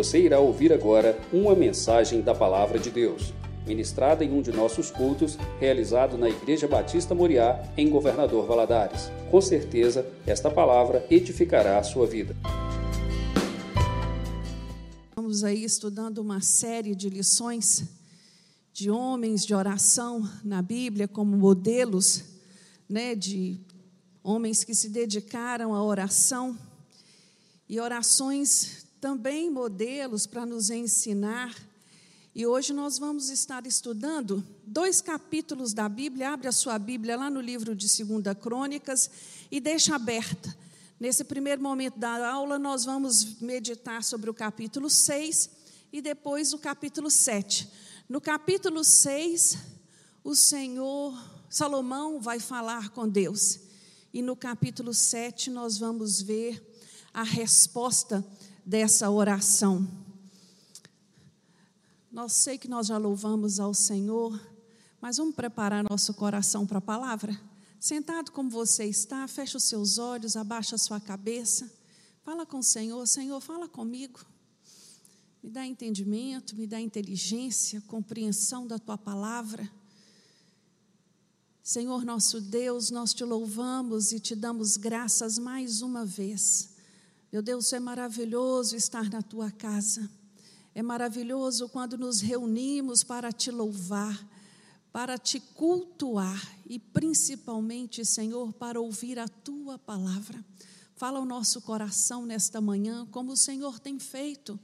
Você irá ouvir agora uma mensagem da Palavra de Deus, ministrada em um de nossos cultos, realizado na Igreja Batista Moriá, em Governador Valadares. Com certeza, esta palavra edificará a sua vida. Estamos aí estudando uma série de lições de homens de oração na Bíblia como modelos, né, de homens que se dedicaram à oração e orações também modelos para nos ensinar. E hoje nós vamos estar estudando dois capítulos da Bíblia. Abre a sua Bíblia lá no livro de 2 Crônicas e deixa aberta Nesse primeiro momento da aula, nós vamos meditar sobre o capítulo 6 e depois o capítulo 7. No capítulo 6, o Senhor, Salomão vai falar com Deus. E no capítulo 7, nós vamos ver a resposta dessa oração. Nós sei que nós já louvamos ao Senhor, mas vamos preparar nosso coração para a palavra? Sentado como você está, fecha os seus olhos, abaixa a sua cabeça. Fala com o Senhor, Senhor, fala comigo. Me dá entendimento, me dá inteligência, compreensão da tua palavra. Senhor nosso Deus, nós te louvamos e te damos graças mais uma vez. Meu Deus, é maravilhoso estar na tua casa. É maravilhoso quando nos reunimos para te louvar para te cultuar e principalmente, Senhor, para ouvir a tua palavra. Fala o nosso coração nesta manhã, como o Senhor tem feito.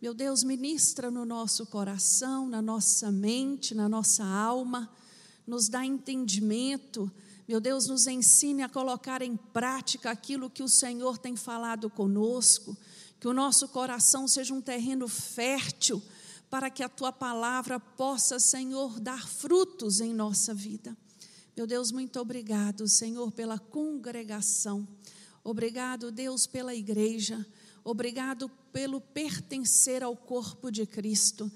Meu Deus, ministra no nosso coração, na nossa mente, na nossa alma, nos dá entendimento. Meu Deus, nos ensine a colocar em prática aquilo que o Senhor tem falado conosco, que o nosso coração seja um terreno fértil para que a tua palavra possa, Senhor, dar frutos em nossa vida. Meu Deus, muito obrigado, Senhor, pela congregação. Obrigado, Deus, pela igreja. Obrigado pelo pertencer ao corpo de Cristo.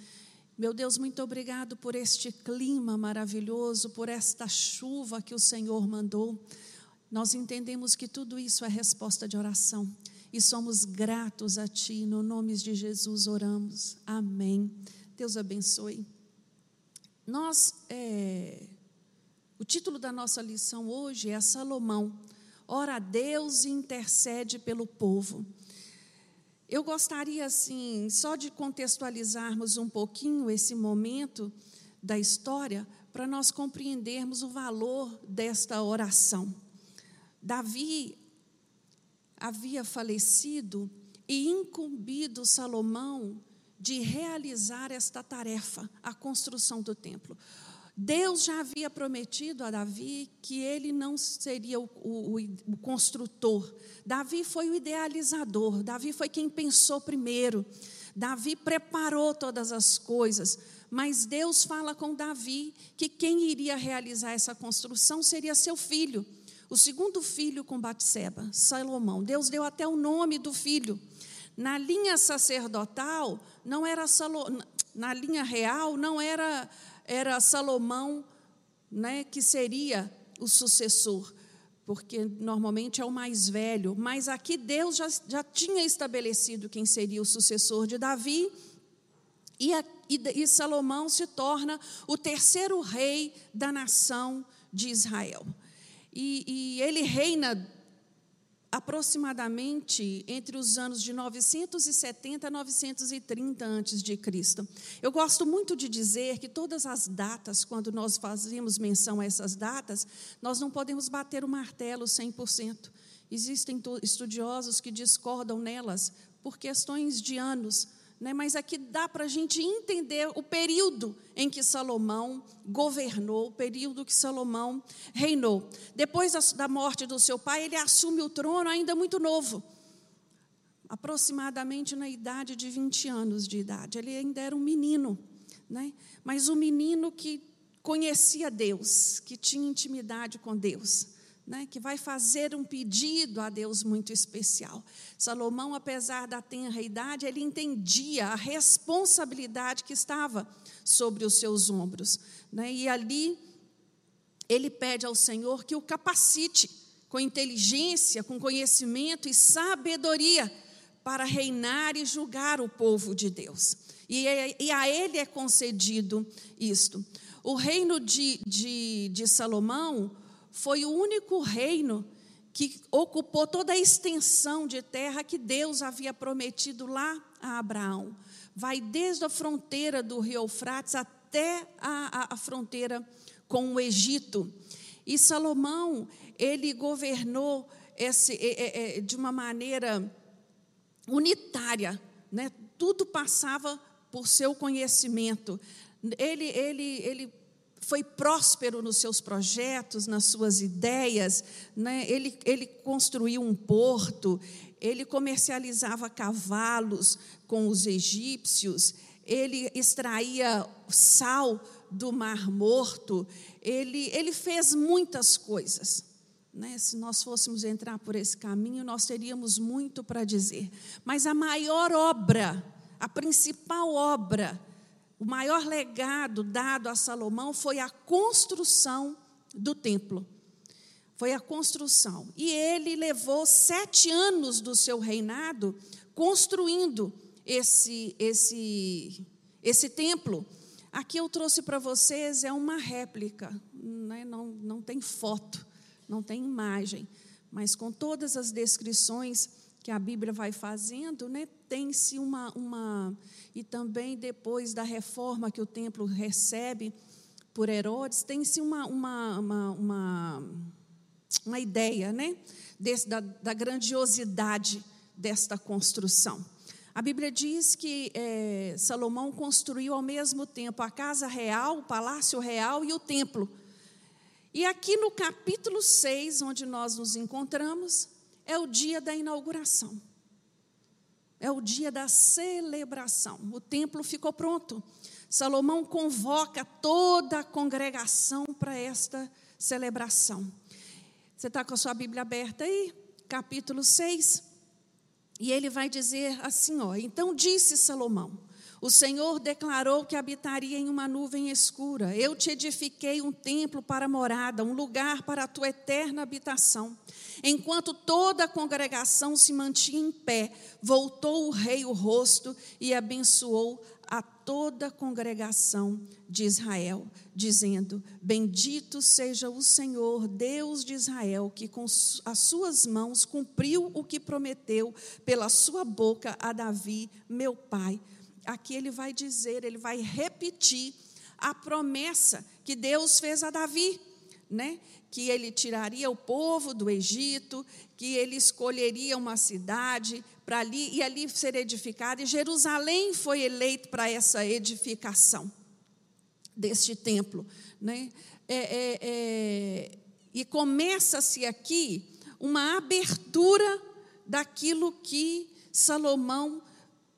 Meu Deus, muito obrigado por este clima maravilhoso, por esta chuva que o Senhor mandou. Nós entendemos que tudo isso é resposta de oração e somos gratos a Ti. No nome de Jesus oramos. Amém. Deus abençoe. Nós, é, o título da nossa lição hoje é Salomão. Ora a Deus e intercede pelo povo. Eu gostaria, assim, só de contextualizarmos um pouquinho esse momento da história, para nós compreendermos o valor desta oração. Davi havia falecido e incumbido Salomão de realizar esta tarefa, a construção do templo. Deus já havia prometido a Davi que ele não seria o, o, o, construtor. Davi foi o idealizador. Davi foi quem pensou primeiro. Davi preparou todas as coisas. Mas Deus fala com Davi que quem iria realizar essa construção seria seu filho. O segundo filho com Batseba, Salomão. Deus deu até o nome do filho. Na linha sacerdotal, não era Salo, na linha real, não era, era Salomão né, que seria o sucessor, porque normalmente é o mais velho. Mas aqui Deus já, já tinha estabelecido quem seria o sucessor de Davi, e, a, e, e Salomão se torna o terceiro rei da nação de Israel e, e ele reina aproximadamente entre os anos de 970 a 930 antes de Cristo. Eu gosto muito de dizer que todas as datas, quando nós fazemos menção a essas datas, nós não podemos bater o martelo 100%. Existem estudiosos que discordam nelas por questões de anos, né? mas aqui dá para a gente entender o período em que Salomão governou, o período que Salomão reinou. Depois da morte do seu pai, ele assume o trono ainda muito novo, aproximadamente na idade de 20 anos de idade. Ele ainda era um menino, né? mas um menino que conhecia Deus, que tinha intimidade com Deus né, que vai fazer um pedido a Deus muito especial. Salomão, apesar da tenra idade, ele entendia a responsabilidade que estava sobre os seus ombros. Né, e ali ele pede ao Senhor que o capacite com inteligência, com conhecimento e sabedoria para reinar e julgar o povo de Deus. E, e a ele é concedido isto. O reino de, de, de Salomão foi o único reino que ocupou toda a extensão de terra que Deus havia prometido lá a Abraão. Vai desde a fronteira do rio Eufrates até a, a, a fronteira com o Egito. E Salomão, ele governou esse, é, é, de uma maneira unitária, né? tudo passava por seu conhecimento. Ele, ele, ele foi próspero nos seus projetos, nas suas ideias, né? ele, ele construiu um porto, ele comercializava cavalos com os egípcios, ele extraía sal do Mar Morto, ele, ele fez muitas coisas. Né? Se nós fôssemos entrar por esse caminho, nós teríamos muito para dizer. Mas a maior obra, a principal obra o maior legado dado a Salomão foi a construção do templo. Foi a construção. E ele levou sete anos do seu reinado construindo esse, esse, esse templo. Aqui eu trouxe para vocês é uma réplica, né? não, não tem foto, não tem imagem, mas com todas as descrições que a Bíblia vai fazendo, né, tem-se uma, uma. E também depois da reforma que o templo recebe por Herodes, tem-se uma, uma, uma, uma, uma ideia né, desse, da, da grandiosidade desta construção. A Bíblia diz que é, Salomão construiu ao mesmo tempo a casa real, o palácio real e o templo. E aqui no capítulo 6, onde nós nos encontramos, é o dia da inauguração. É o dia da celebração. O templo ficou pronto. Salomão convoca toda a congregação para esta celebração. Você está com a sua Bíblia aberta aí? Capítulo 6. E ele vai dizer assim: ó, então disse Salomão: o Senhor declarou que habitaria em uma nuvem escura. Eu te edifiquei um templo para morada, um lugar para a tua eterna habitação. Enquanto toda a congregação se mantinha em pé, voltou o rei o rosto e abençoou a toda a congregação de Israel, dizendo: Bendito seja o Senhor, Deus de Israel, que com as suas mãos cumpriu o que prometeu pela sua boca a Davi, meu pai. Aqui ele vai dizer, ele vai repetir a promessa que Deus fez a Davi, né? Que ele tiraria o povo do Egito, que ele escolheria uma cidade para ali e ali ser edificada, e Jerusalém foi eleito para essa edificação deste templo, né? É, é, é, e começa-se aqui uma abertura daquilo que Salomão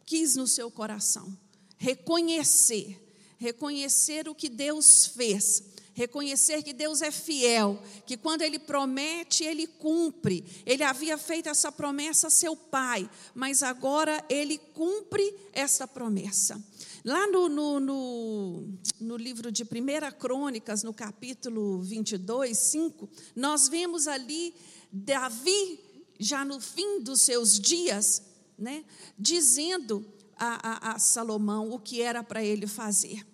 quis no seu coração. Reconhecer, reconhecer o que Deus fez, reconhecer que Deus é fiel, que quando Ele promete, Ele cumpre. Ele havia feito essa promessa a seu pai, mas agora Ele cumpre essa promessa. Lá no, no, no, no, livro de 1 Crônicas, no capítulo 22, 5, nós vemos ali Davi, já no fim dos seus dias, né, dizendo a, a, a Salomão o que era para ele fazer.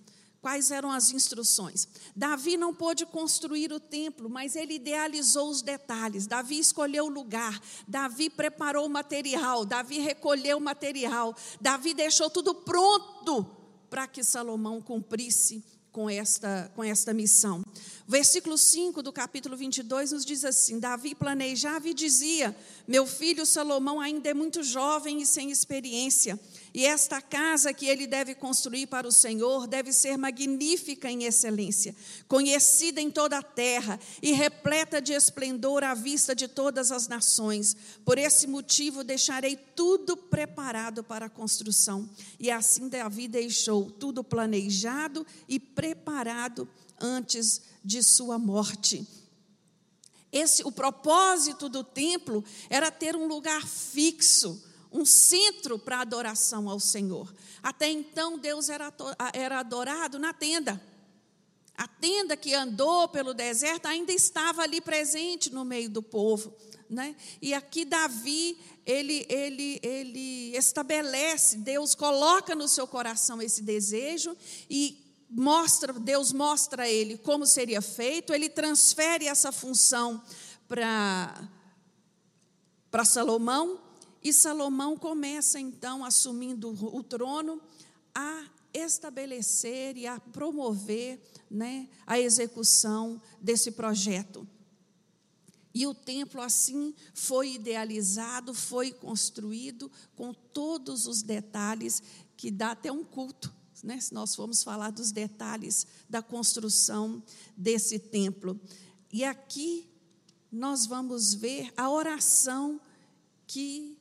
Quais eram as instruções? Davi não pôde construir o templo, mas ele idealizou os detalhes. Davi escolheu o lugar, Davi preparou o material, Davi recolheu o material, Davi deixou tudo pronto para que Salomão cumprisse com esta, com esta missão. Versículo 5 do capítulo 22 nos diz assim: Davi planejava e dizia: Meu filho Salomão ainda é muito jovem e sem experiência. E esta casa que ele deve construir para o Senhor deve ser magnífica em excelência, conhecida em toda a terra e repleta de esplendor à vista de todas as nações. Por esse motivo deixarei tudo preparado para a construção. E assim Davi deixou tudo planejado e preparado antes de sua morte. Esse, o propósito do templo era ter um lugar fixo um centro para adoração ao Senhor. Até então, Deus era, era adorado na tenda. A tenda que andou pelo deserto ainda estava ali presente no meio do povo. Né? E aqui Davi, ele, ele, ele estabelece, Deus coloca no seu coração esse desejo e mostra, Deus mostra a ele como seria feito, ele transfere essa função para para Salomão, e Salomão começa então assumindo o trono a estabelecer e a promover né, a execução desse projeto. E o templo assim foi idealizado, foi construído com todos os detalhes que dá até um culto, né, se nós formos falar dos detalhes da construção desse templo. E aqui nós vamos ver a oração que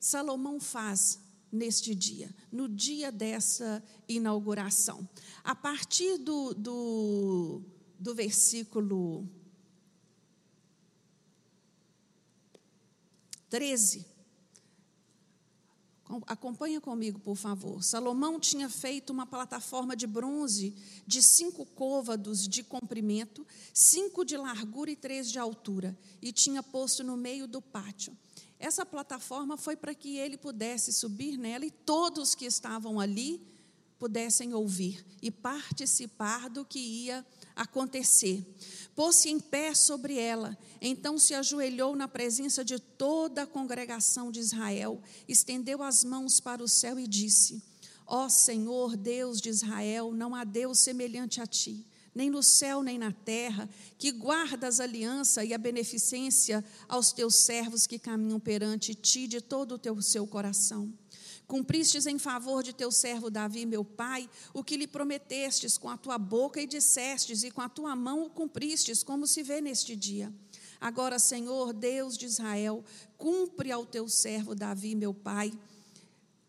Salomão faz neste dia, no dia dessa inauguração. A partir do, do, do versículo 13. Acompanha comigo, por favor. Salomão tinha feito uma plataforma de bronze de cinco côvados de comprimento, cinco de largura e três de altura, e tinha posto no meio do pátio. Essa plataforma foi para que ele pudesse subir nela e todos que estavam ali pudessem ouvir e participar do que ia acontecer. Pôs-se em pé sobre ela, então se ajoelhou na presença de toda a congregação de Israel, estendeu as mãos para o céu e disse: Ó Senhor, Deus de Israel, não há Deus semelhante a ti, nem no céu nem na terra, que guardas a aliança e a beneficência aos teus servos que caminham perante ti de todo o teu seu coração. Cumpristes em favor de teu servo Davi, meu pai, o que lhe prometestes com a tua boca e dissestes, e com a tua mão o cumpristes, como se vê neste dia. Agora, Senhor, Deus de Israel, cumpre ao teu servo Davi, meu pai,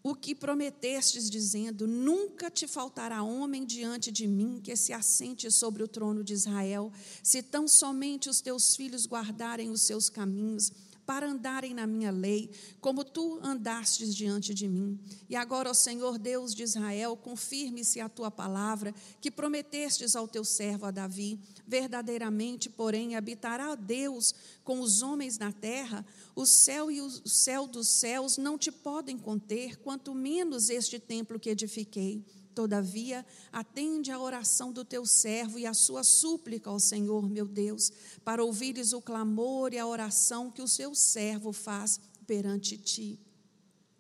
o que prometestes, dizendo: Nunca te faltará homem diante de mim que se assente sobre o trono de Israel, se tão somente os teus filhos guardarem os seus caminhos para andarem na minha lei, como tu andastes diante de mim. E agora, ó Senhor Deus de Israel, confirme-se a tua palavra, que prometestes ao teu servo a Davi. Verdadeiramente, porém, habitará Deus com os homens na terra. O céu e o céu dos céus não te podem conter, quanto menos este templo que edifiquei. Todavia, atende a oração do teu servo e a sua súplica ao Senhor, meu Deus, para ouvires o clamor e a oração que o seu servo faz perante ti.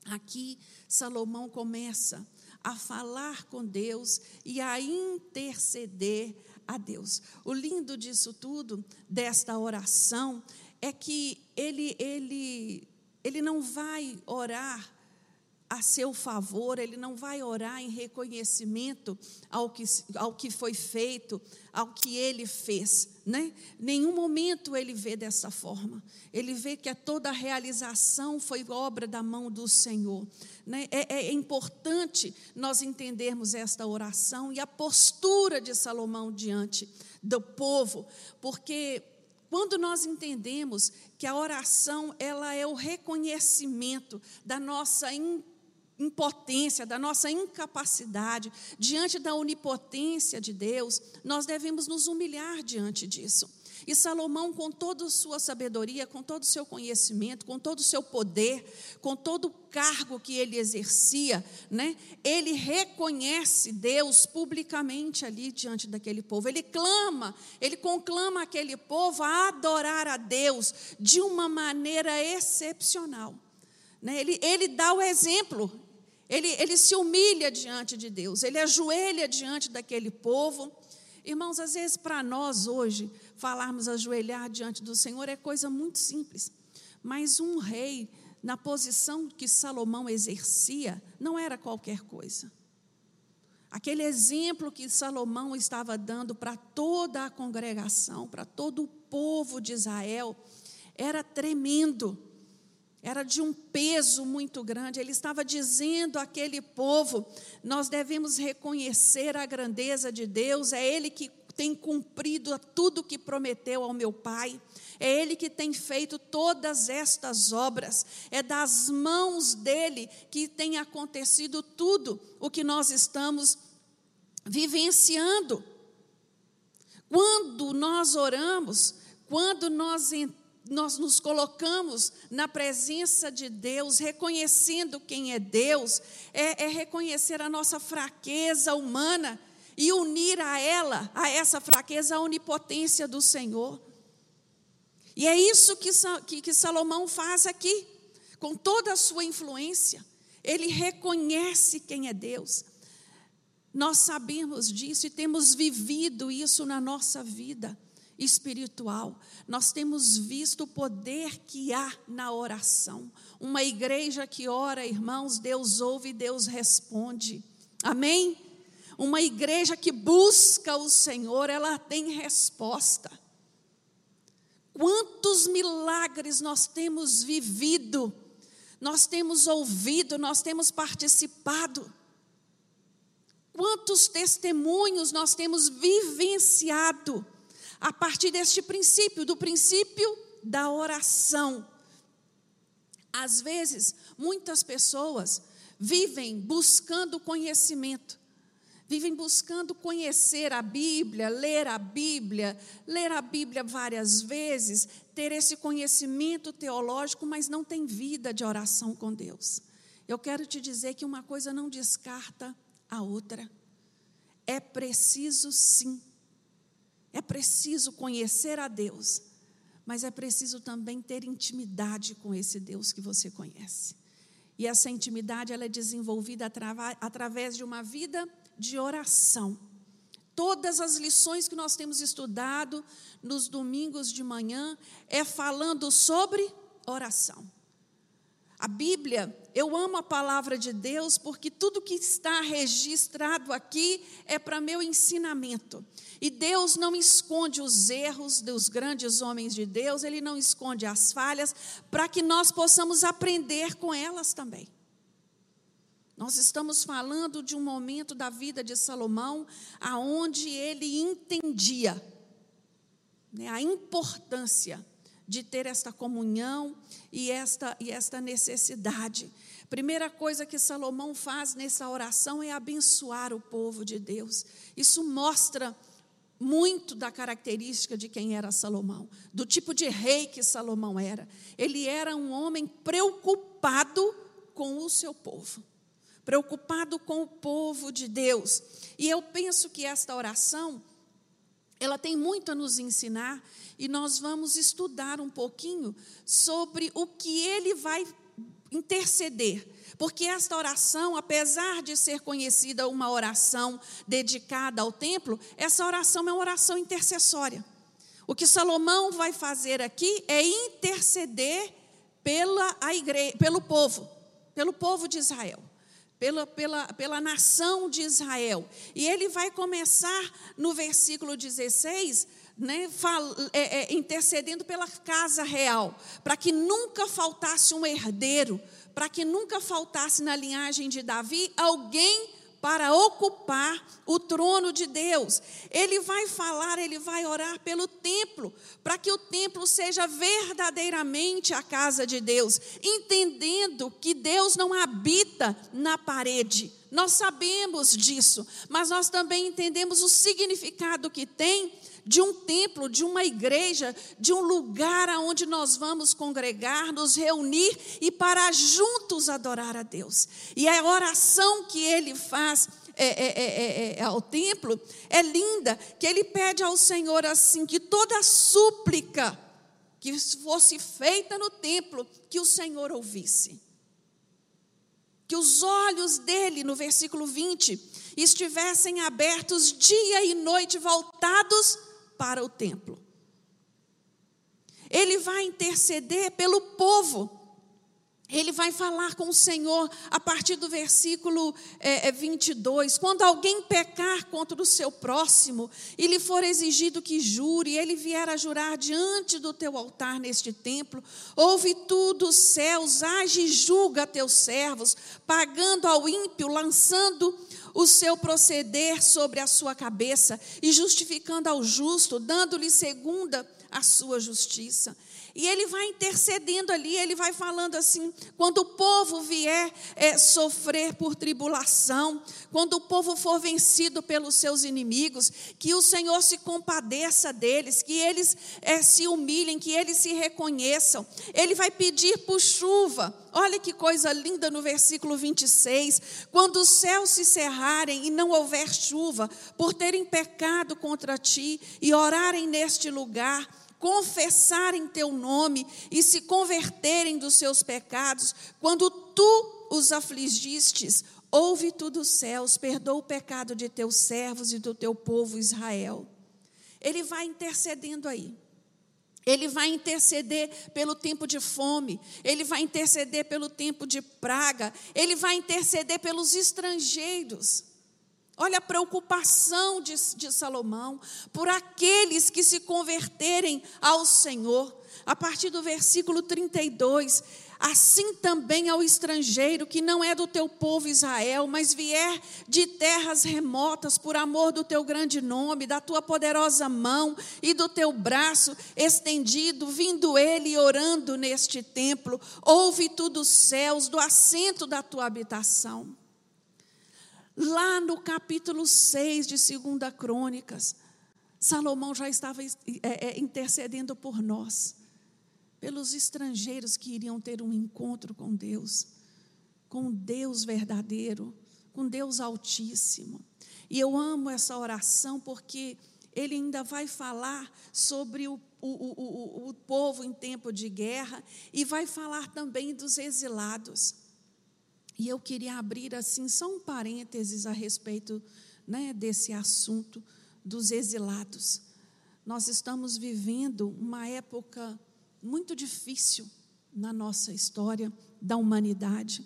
Aqui, Salomão começa a falar com Deus e a interceder a Deus. O lindo disso tudo, desta oração, é que ele, ele, ele não vai orar a seu favor, ele não vai orar em reconhecimento ao que, ao que foi feito, ao que ele fez. Né? Nenhum momento ele vê dessa forma. Ele vê que toda a realização foi obra da mão do Senhor. Né? É, é importante nós entendermos esta oração e a postura de Salomão diante do povo, porque quando nós entendemos que a oração ela é o reconhecimento da nossa impotência, da nossa incapacidade, diante da onipotência de Deus, nós devemos nos humilhar diante disso. E Salomão, com toda a sua sabedoria, com todo o seu conhecimento, com todo o seu poder, com todo o cargo que ele exercia, né, ele reconhece Deus publicamente ali diante daquele povo. Ele clama, ele conclama aquele povo a adorar a Deus de uma maneira excepcional. Né? Ele, ele dá o exemplo, ele, ele se humilha diante de Deus, ele ajoelha diante daquele povo. Irmãos, às vezes para nós hoje, falarmos ajoelhar diante do Senhor é coisa muito simples. Mas um rei, na posição que Salomão exercia, não era qualquer coisa. Aquele exemplo que Salomão estava dando para toda a congregação, para todo o povo de Israel, era tremendo era de um peso muito grande. Ele estava dizendo àquele povo: nós devemos reconhecer a grandeza de Deus, é Ele que tem cumprido tudo que prometeu ao meu Pai. É Ele que tem feito todas estas obras. É das mãos dele que tem acontecido tudo o que nós estamos vivenciando. Quando nós oramos, quando nós entramos, nós nos colocamos na presença de Deus, reconhecendo quem é Deus, é, é, reconhecer a nossa fraqueza humana e unir a ela, a essa fraqueza, a onipotência do Senhor. E é isso que, que, que Salomão faz aqui, com toda a sua influência. Ele reconhece quem é Deus. Nós sabemos disso e temos vivido isso na nossa vida espiritual. Nós temos visto o poder que há na oração. Uma igreja que ora, irmãos, Deus ouve e Deus responde. Amém? Uma igreja que busca o Senhor, ela tem resposta. Quantos milagres nós temos vivido, nós temos ouvido, nós temos participado. Quantos testemunhos nós temos vivenciado a partir deste princípio, do princípio da oração. Às vezes, muitas pessoas vivem buscando conhecimento, vivem buscando conhecer a Bíblia, ler a Bíblia, ler a Bíblia várias vezes, ter esse conhecimento teológico, mas não tem vida de oração com Deus. Eu quero te dizer que uma coisa não descarta a outra. É preciso sim é preciso conhecer a Deus, mas é preciso também ter intimidade com esse Deus que você conhece. E essa intimidade ela é desenvolvida através de uma vida de oração. Todas as lições que nós temos estudado nos domingos de manhã é falando sobre oração. A Bíblia, eu amo a palavra de Deus porque tudo que está registrado aqui é para meu ensinamento. E Deus não esconde os erros dos grandes homens de Deus, Ele não esconde as falhas, para que nós possamos aprender com elas também. Nós estamos falando de um momento da vida de Salomão, aonde ele entendia né, a importância de ter esta comunhão e esta, e esta necessidade. Primeira coisa que Salomão faz nessa oração é abençoar o povo de Deus. Isso mostra muito da característica de quem era Salomão, do tipo de rei que Salomão era. Ele era um homem preocupado com o seu povo, preocupado com o povo de Deus. E eu penso que esta oração ela tem muito a nos ensinar e nós vamos estudar um pouquinho sobre o que ele vai interceder. Porque esta oração, apesar de ser conhecida uma oração dedicada ao templo, essa oração é uma oração intercessória. O que Salomão vai fazer aqui é interceder pela a igreja, pelo povo, pelo povo de Israel pela, pela, pela nação de Israel. E ele vai começar no versículo 16, né, fal, é, é, intercedendo pela casa real, para que nunca faltasse um herdeiro, para que nunca faltasse na linhagem de Davi alguém para ocupar o trono de Deus. Ele vai falar, ele vai orar pelo templo, para que o templo seja verdadeiramente a casa de Deus, entendendo que Deus não habita na parede. Nós sabemos disso, mas nós também entendemos o significado que tem de um templo, de uma igreja, de um lugar aonde nós vamos congregar, nos reunir e para juntos adorar a Deus. E a oração que ele faz é, é, é, é, ao templo é linda, que ele pede ao Senhor assim que toda súplica que fosse feita no templo, que o Senhor ouvisse. Que os olhos dele, no versículo 20, estivessem abertos dia e noite, voltados para o templo. Ele vai interceder pelo povo. Ele vai falar com o Senhor a partir do versículo é, 22. Quando alguém pecar contra o seu próximo e lhe for exigido que jure, ele vier a jurar diante do teu altar neste templo, ouve tu dos céus, age e julga teus servos, pagando ao ímpio, lançando o seu proceder sobre a sua cabeça e justificando ao justo, dando-lhe segunda a sua justiça. E ele vai intercedendo ali, ele vai falando assim: quando o povo vier é, sofrer por tribulação, quando o povo for vencido pelos seus inimigos, que o Senhor se compadeça deles, que eles é, se humilhem, que eles se reconheçam. Ele vai pedir por chuva. Olha que coisa linda no versículo 26. Quando os céus se cerrarem e não houver chuva, por terem pecado contra ti e orarem neste lugar, confessarem teu nome e se converterem dos seus pecados, quando tu os afligistes, ouve tu dos céus, perdoa o pecado de teus servos e do teu povo Israel. Ele vai intercedendo aí. Ele vai interceder pelo tempo de fome, ele vai interceder pelo tempo de praga, ele vai interceder pelos estrangeiros. Olha a preocupação de, de Salomão por aqueles que se converterem ao Senhor. A partir do versículo 32, assim também ao estrangeiro que não é do teu povo Israel, mas vier de terras remotas por amor do teu grande nome, da tua poderosa mão e do teu braço estendido, vindo ele e orando neste templo, ouve tu dos céus, do assento da tua habitação. Lá no capítulo 6 de 2 Crônicas, Salomão já estava é, é, intercedendo por nós, pelos estrangeiros que iriam ter um encontro com Deus, com Deus verdadeiro, com Deus Altíssimo. E eu amo essa oração porque ele ainda vai falar sobre o, o, o, o povo em tempo de guerra e vai falar também dos exilados. E eu queria abrir assim só um parênteses a respeito né, desse assunto dos exilados. Nós estamos vivendo uma época muito difícil na nossa história da humanidade.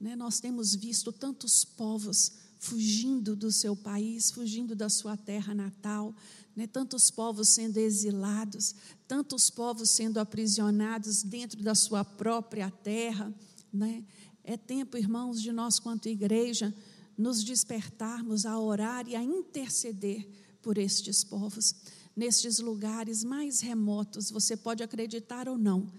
Né? Nós temos visto tantos povos fugindo do seu país, fugindo da sua terra natal, né? tantos povos sendo exilados, tantos povos sendo aprisionados dentro da sua própria terra. Né? É tempo, irmãos, de nós, quanto igreja, nos despertarmos a orar e a interceder por estes povos. Nestes lugares mais remotos, você pode acreditar ou não,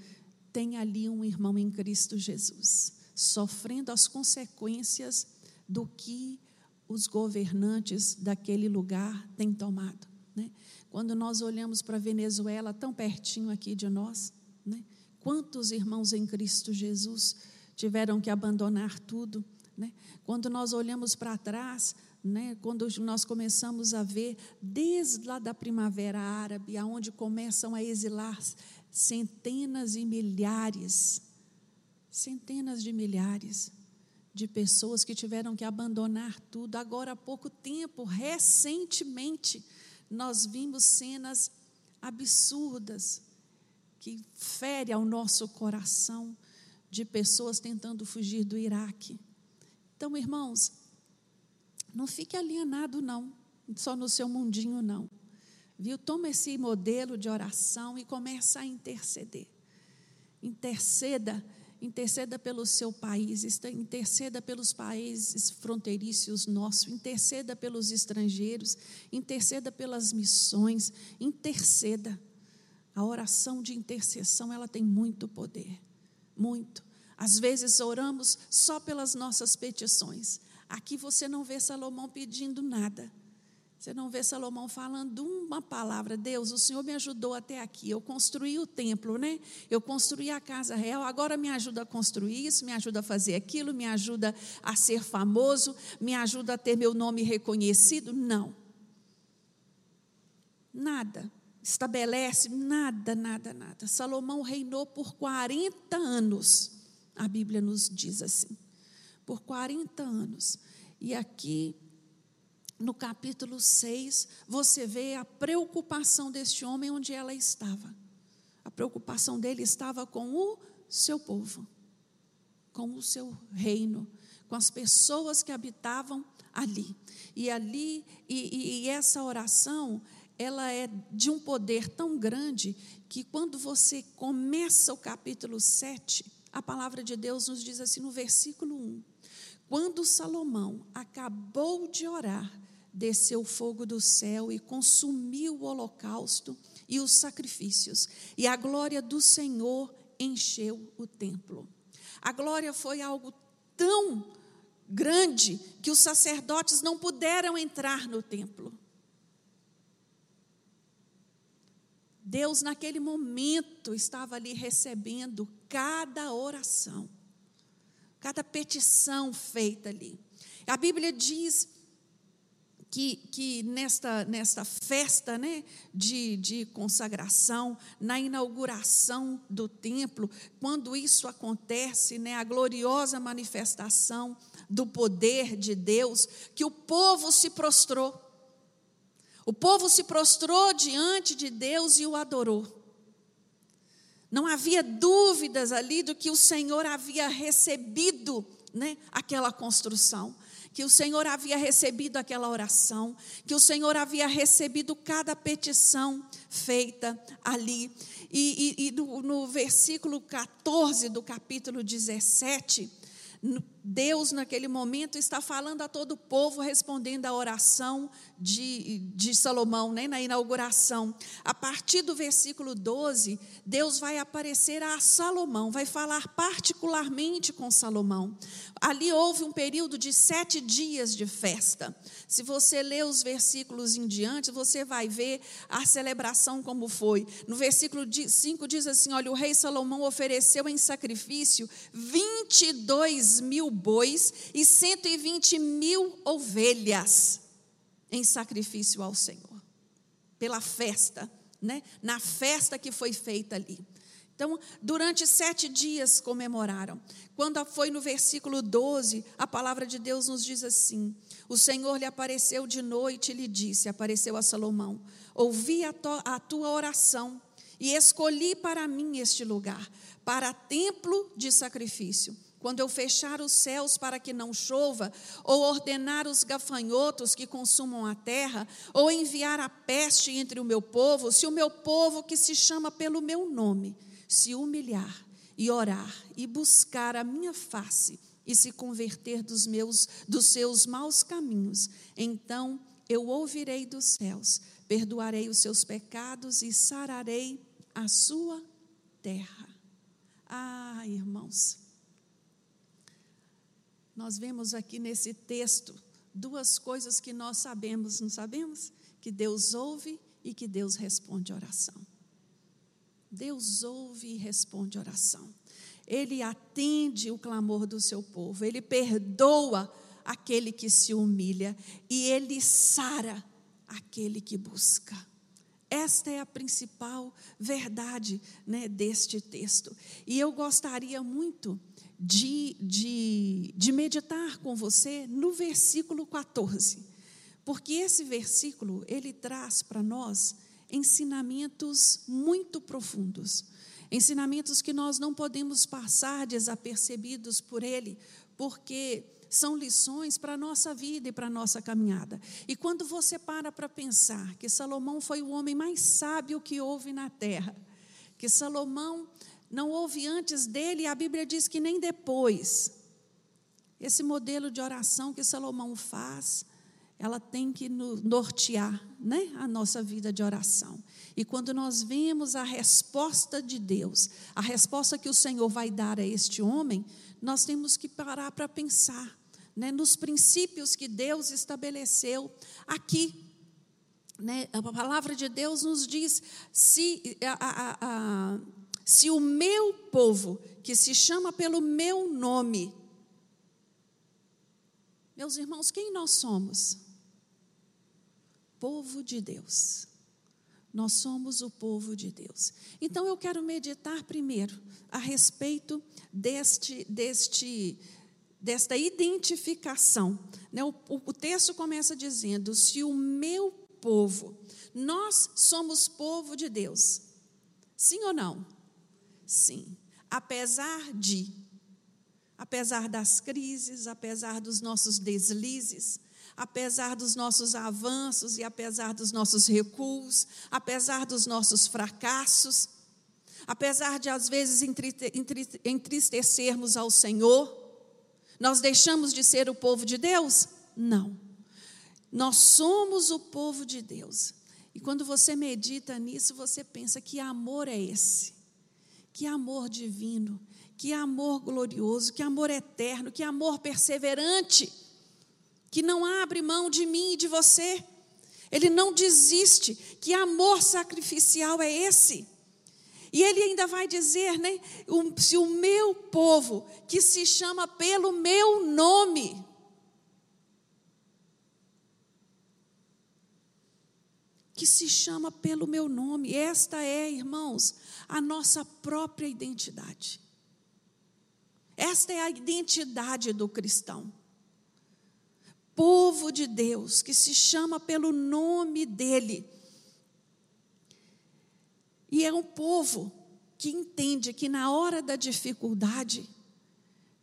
tem ali um irmão em Cristo Jesus, sofrendo as consequências do que os governantes daquele lugar têm tomado. Né? Quando nós olhamos para a Venezuela, tão pertinho aqui de nós, né? quantos irmãos em Cristo Jesus tiveram que abandonar tudo. Né? Quando nós olhamos para trás, né, quando nós começamos a ver, desde lá da Primavera Árabe, aonde começam a exilar centenas e milhares, centenas de milhares de pessoas que tiveram que abandonar tudo. Agora, há pouco tempo, recentemente, nós vimos cenas absurdas que ferem ao nosso coração de pessoas tentando fugir do Iraque. Então, irmãos, não fique alienado, não, só no seu mundinho, não. Viu? Toma esse modelo de oração e começa a interceder. Interceda, interceda pelo seu país, interceda pelos países fronteiriços nossos, interceda pelos estrangeiros, interceda pelas missões, interceda. A oração de intercessão, ela tem muito poder muito. Às vezes oramos só pelas nossas petições. Aqui você não vê Salomão pedindo nada. Você não vê Salomão falando uma palavra. Deus, o Senhor me ajudou até aqui. Eu construí o templo, né? Eu construí a casa real. Agora me ajuda a construir isso, me ajuda a fazer aquilo, me ajuda a ser famoso, me ajuda a ter meu nome reconhecido. Não. Nada estabelece nada, nada, nada. Salomão reinou por 40 anos, a Bíblia nos diz assim. Por 40 anos. E aqui, no capítulo 6, você vê a preocupação deste homem onde ela estava. A preocupação dele estava com o seu povo, com o seu reino, com as pessoas que habitavam ali. E ali, e, e, essa oração, ela é de um poder tão grande que quando você começa o capítulo 7, a palavra de Deus nos diz assim no versículo 1: Quando Salomão acabou de orar, desceu fogo do céu e consumiu o holocausto e os sacrifícios, e a glória do Senhor encheu o templo. A glória foi algo tão grande que os sacerdotes não puderam entrar no templo. Deus, naquele momento, estava ali recebendo cada oração, cada petição feita ali. A Bíblia diz que, que nesta, nesta festa né, de, de consagração, na inauguração do templo, quando isso acontece, né, a gloriosa manifestação do poder de Deus, que o povo se prostrou. O povo se prostrou diante de Deus e o adorou. Não havia dúvidas ali do que o Senhor havia recebido né, aquela construção que o Senhor havia recebido aquela oração, que o Senhor havia recebido cada petição feita ali. E, e, e no, no versículo 14 do capítulo 17, Deus, naquele momento, está falando a todo o povo, respondendo à oração de, de Salomão, né, na inauguração. A partir do versículo 12, Deus vai aparecer a Salomão, vai falar particularmente com Salomão. Ali houve um período de sete dias de festa. Se você ler os versículos em diante, você vai ver a celebração como foi. No versículo 5 diz assim: Olha, o rei Salomão ofereceu em sacrifício 22 mil bois e 120 mil ovelhas em sacrifício ao Senhor, pela festa, né? na festa que foi feita ali. Então, durante sete dias comemoraram. Quando foi no versículo 12, a palavra de Deus nos diz assim: O Senhor lhe apareceu de noite e lhe disse: Apareceu a Salomão, ouvi a, a tua oração e escolhi para mim este lugar, para templo de sacrifício quando eu fechar os céus para que não chova, ou ordenar os gafanhotos que consumam a terra, ou enviar a peste entre o meu povo, se o meu povo que se chama pelo meu nome se humilhar e orar e buscar a minha face e se converter dos meus dos seus maus caminhos, então eu ouvirei dos céus, perdoarei os seus pecados e sararei a sua terra. Ah, irmãos, nós vemos aqui nesse texto duas coisas que nós sabemos, não sabemos? Que Deus ouve e que Deus responde oração. Deus ouve e responde oração. Ele atende o clamor do seu povo, ele perdoa aquele que se humilha e ele sara aquele que busca. Esta é a principal verdade né, deste texto. E eu gostaria muito de, de, de meditar com você no versículo 14, porque esse versículo ele traz para nós ensinamentos muito profundos, ensinamentos que nós não podemos passar desapercebidos por ele, porque são lições para a nossa vida e para a nossa caminhada. E quando você para para pensar que Salomão foi o homem mais sábio que houve na terra, que Salomão não houve antes dele, a Bíblia diz que nem depois. Esse modelo de oração que Salomão faz, ela tem que nortear né, a nossa vida de oração. E quando nós vemos a resposta de Deus, a resposta que o Senhor vai dar a este homem, nós temos que parar para pensar né, nos princípios que Deus estabeleceu aqui. Né? A palavra de Deus nos diz: se a, a, a, se o meu povo, que se chama pelo meu nome, meus irmãos, quem nós somos? Povo de Deus. Nós somos o povo de Deus. Então eu quero meditar primeiro a respeito deste, deste, desta identificação. Né? O, o texto começa dizendo: se o meu povo, nós somos povo de Deus. Sim ou não? Sim. Apesar de, apesar das crises, apesar dos nossos deslizes, apesar dos nossos avanços e apesar dos nossos recuos, apesar dos nossos fracassos, apesar de às vezes entristecermos ao Senhor, nós deixamos de ser o povo de Deus? Não. Nós somos o povo de Deus. E quando você medita nisso, você pensa: que amor é esse? Que amor divino, que amor glorioso, que amor eterno, que amor perseverante, que não abre mão de mim e de você. Ele não desiste. Que amor sacrificial é esse? E ele ainda vai dizer, né? Se o meu povo, que se chama pelo meu nome, que se chama pelo meu nome. Esta é, irmãos, a nossa própria identidade. Esta é a identidade do cristão. Povo de Deus, que se chama pelo nome dEle. E é um povo que entende que na hora da dificuldade,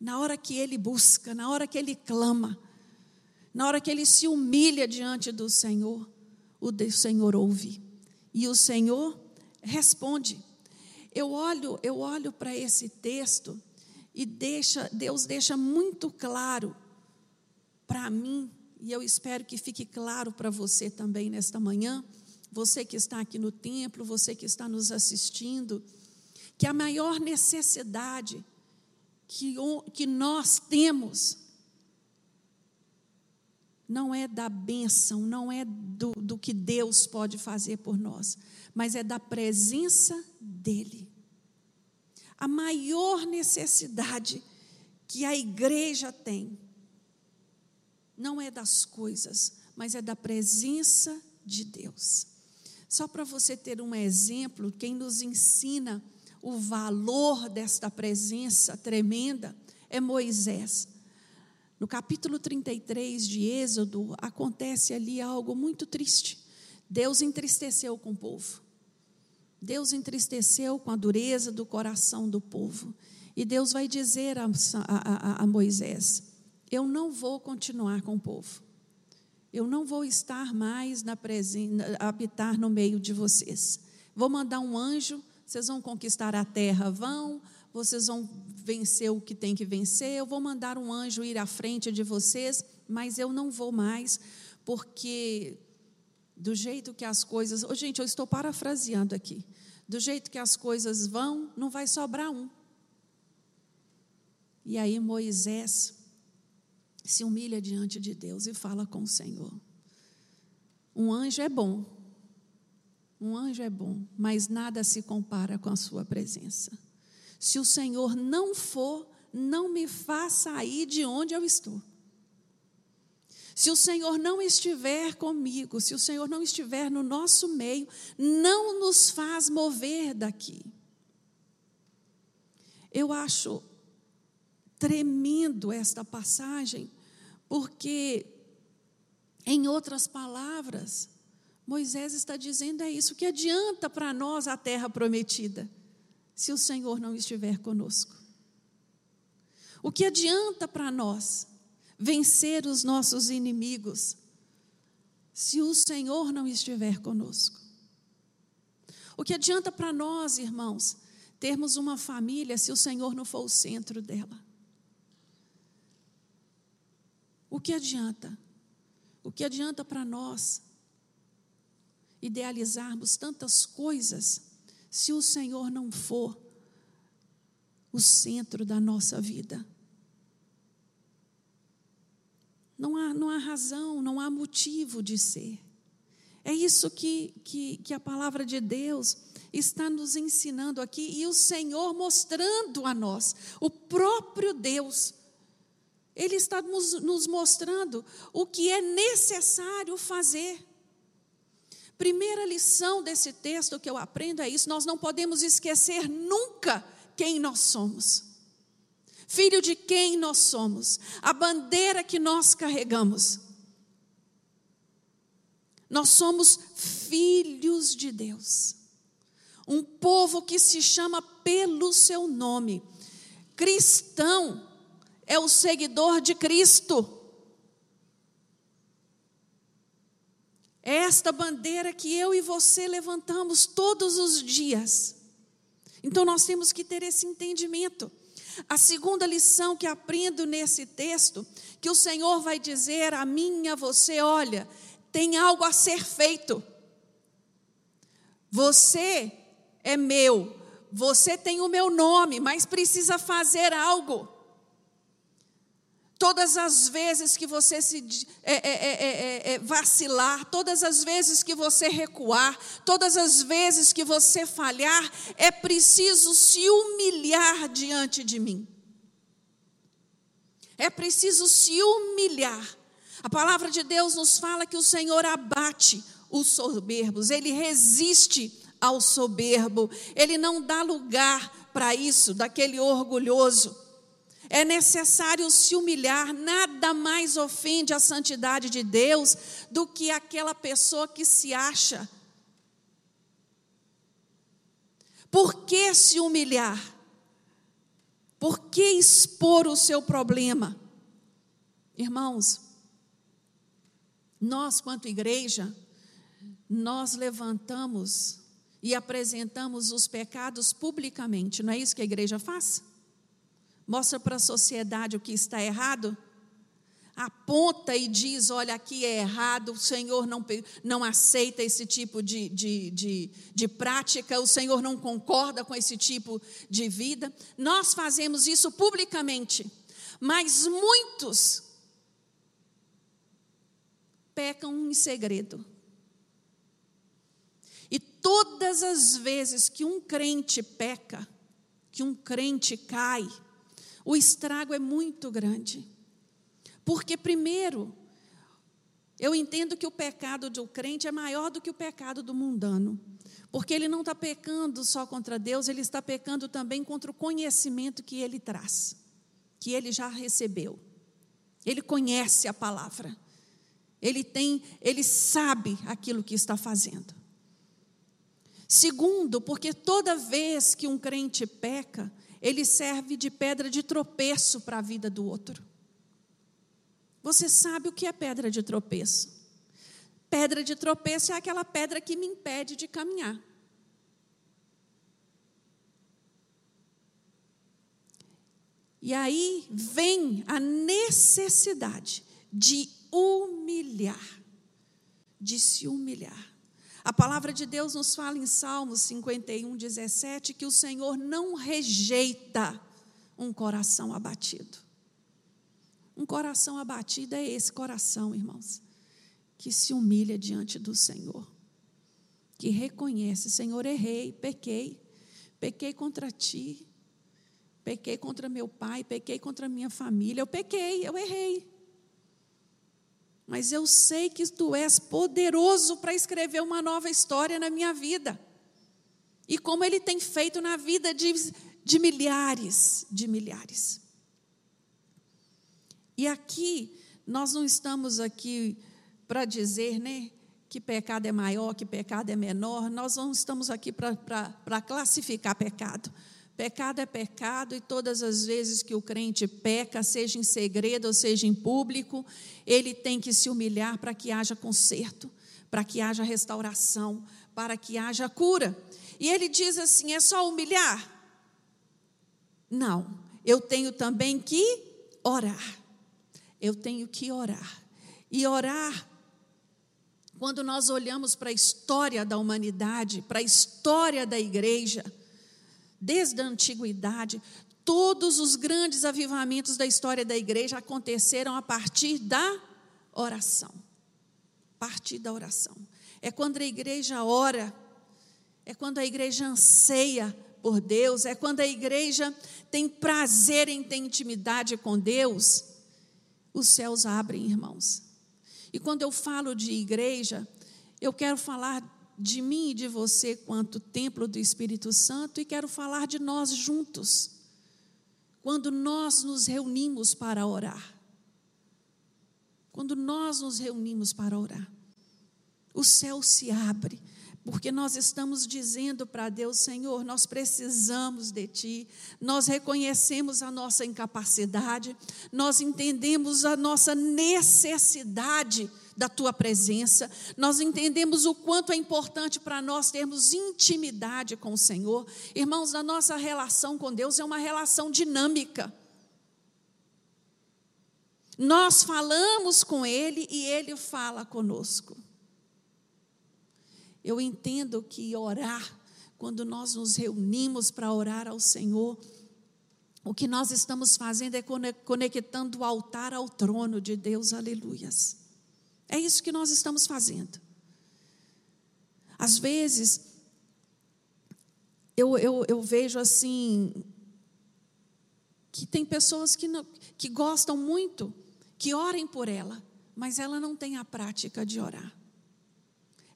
na hora que ele busca, na hora que ele clama, na hora que ele se humilha diante do Senhor, o Senhor ouve e o Senhor responde. Eu olho, eu olho para esse texto e deixa, Deus deixa muito claro para mim, e eu espero que fique claro para você também nesta manhã, você que está aqui no templo, você que está nos assistindo, que a maior necessidade que, que nós temos não é da bênção, não é do, do que Deus pode fazer por nós, mas é da presença dEle. A maior necessidade que a igreja tem não é das coisas, mas é da presença de Deus. Só para você ter um exemplo, quem nos ensina o valor desta presença tremenda é Moisés. No capítulo 33 de Êxodo, acontece ali algo muito triste. Deus entristeceu com o povo. Deus entristeceu com a dureza do coração do povo. E Deus vai dizer a, a, a, Moisés: Eu não vou continuar com o povo. Eu não vou estar mais na presença, habitar no meio de vocês. Vou mandar um anjo, vocês vão conquistar a terra, vão, vocês vão vencer o que tem que vencer, eu vou mandar um anjo ir à frente de vocês, mas eu não vou mais, porque do jeito que as coisas. Oh, gente, eu estou parafraseando aqui. Do jeito que as coisas vão, não vai sobrar um. E aí Moisés se humilha diante de Deus e fala com o Senhor. Um anjo é bom, um anjo é bom, mas nada se compara com a sua presença. Se o Senhor não for, não me faça sair de onde eu estou. Se o Senhor não estiver comigo, se o Senhor não estiver no nosso meio, não nos faz mover daqui. Eu acho tremendo esta passagem, porque, em outras palavras, Moisés está dizendo é isso, que adianta para nós a terra prometida se o Senhor não estiver conosco? O que adianta para nós vencer os nossos inimigos se o Senhor não estiver conosco? O que adianta para nós, irmãos, termos uma família se o Senhor não for o centro dela? O que adianta? O que adianta para nós idealizarmos tantas coisas se o Senhor não for o centro da nossa vida. Não há, não há razão, não há motivo de ser. É isso que, que, que a palavra de Deus está nos ensinando aqui e o Senhor mostrando a nós, o próprio Deus. Ele está nos, mostrando o que é necessário fazer. Primeira lição desse texto que eu aprendo é isso: nós não podemos esquecer nunca quem nós somos. Filho de quem nós somos, a bandeira que nós carregamos. Nós somos filhos de Deus, um povo que se chama pelo seu nome. Cristão é o seguidor de Cristo. É esta bandeira que eu e você levantamos todos os dias. Então nós temos que ter esse entendimento. A segunda lição que aprendo nesse texto, que o Senhor vai dizer a mim e a você: olha, tem algo a ser feito. Você é meu, você tem o meu nome, mas precisa fazer algo. Todas as vezes que você se é é é, é, é, é, vacilar, todas as vezes que você recuar, todas as vezes que você falhar, é preciso se humilhar diante de mim. É preciso se humilhar. A palavra de Deus nos fala que o Senhor abate os soberbos, ele resiste ao soberbo, ele não dá lugar para isso, daquele orgulhoso. É necessário se humilhar, nada mais ofende a santidade de Deus do que aquela pessoa que se acha. Por que se humilhar? Por que expor o seu problema? Irmãos, nós, quanto igreja, nós levantamos e apresentamos os pecados publicamente, não é isso que a igreja faz? Mostra para a sociedade o que está errado, aponta e diz: olha, aqui é errado, o Senhor não, não aceita esse tipo de, de, de, de prática, o Senhor não concorda com esse tipo de vida. Nós fazemos isso publicamente, mas muitos pecam em segredo. E todas as vezes que um crente peca, que um crente cai, o estrago é muito grande. Porque, primeiro, eu entendo que o pecado do crente é maior do que o pecado do mundano. Porque ele não está pecando só contra Deus, ele está pecando também contra o conhecimento que ele traz, que ele já recebeu. Ele conhece a palavra. Ele tem, ele sabe aquilo que está fazendo. Segundo, porque toda vez que um crente peca, ele serve de pedra de tropeço para a vida do outro. Você sabe o que é pedra de tropeço? Pedra de tropeço é aquela pedra que me impede de caminhar. E aí vem a necessidade de humilhar, de se humilhar. A palavra de Deus nos fala em Salmos 51, 17 que o Senhor não rejeita um coração abatido. Um coração abatido é esse coração, irmãos, que se humilha diante do Senhor, que reconhece: Senhor, errei, pequei, pequei contra ti, pequei contra meu pai, pequei contra minha família, eu pequei, eu errei mas eu sei que tu és poderoso para escrever uma nova história na minha vida. E como ele tem feito na vida de, de milhares, de milhares. E aqui, nós não estamos aqui para dizer, né, que pecado é maior, que pecado é menor, nós não estamos aqui para classificar pecado. Pecado é pecado, e todas as vezes que o crente peca, seja em segredo ou seja em público, ele tem que se humilhar para que haja conserto, para que haja restauração, para que haja cura. E ele diz assim: é só humilhar? Não, eu tenho também que orar. Eu tenho que orar. E orar, quando nós olhamos para a história da humanidade, para a história da igreja, desde a antiguidade, todos os grandes avivamentos da história da igreja aconteceram a partir da oração. A partir da oração. É quando a igreja ora, é quando a igreja anseia por Deus, é quando a igreja tem prazer em ter intimidade com Deus, os céus abrem, irmãos. E quando eu falo de igreja, eu quero falar de mim e de você quanto templo do Espírito Santo e quero falar de nós juntos. Quando nós nos reunimos para orar. Quando nós nos reunimos para orar. O céu se abre porque nós estamos dizendo para Deus, Senhor, nós precisamos de Ti, nós reconhecemos a nossa incapacidade, nós entendemos a nossa necessidade da Tua presença, nós entendemos o quanto é importante para nós termos intimidade com o Senhor. Irmãos, a nossa relação com Deus é uma relação dinâmica. Nós falamos com Ele e Ele fala conosco. Eu entendo que orar, quando nós nos reunimos para orar ao Senhor, o que nós estamos fazendo é conectando o altar ao trono de Deus, aleluias. É isso que nós estamos fazendo. Às vezes, eu, eu, eu vejo assim, que tem pessoas que, não, que gostam muito, que orem por ela, mas ela não tem a prática de orar.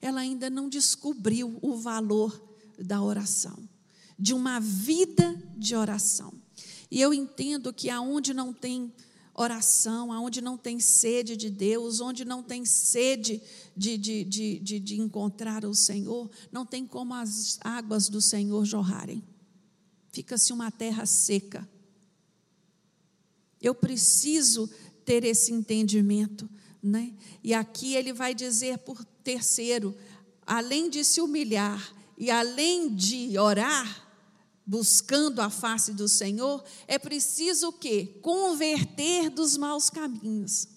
Ela ainda não descobriu o valor da oração, de uma vida de oração. E eu entendo que aonde não tem oração, aonde não tem sede de Deus, onde não tem sede de, de, de, de, de encontrar o Senhor, não tem como as águas do Senhor jorrarem. Fica-se uma terra seca. Eu preciso ter esse entendimento. Né? E aqui ele vai dizer por terceiro, além de se humilhar e além de orar, buscando a face do Senhor, é preciso o quê? Converter dos maus caminhos.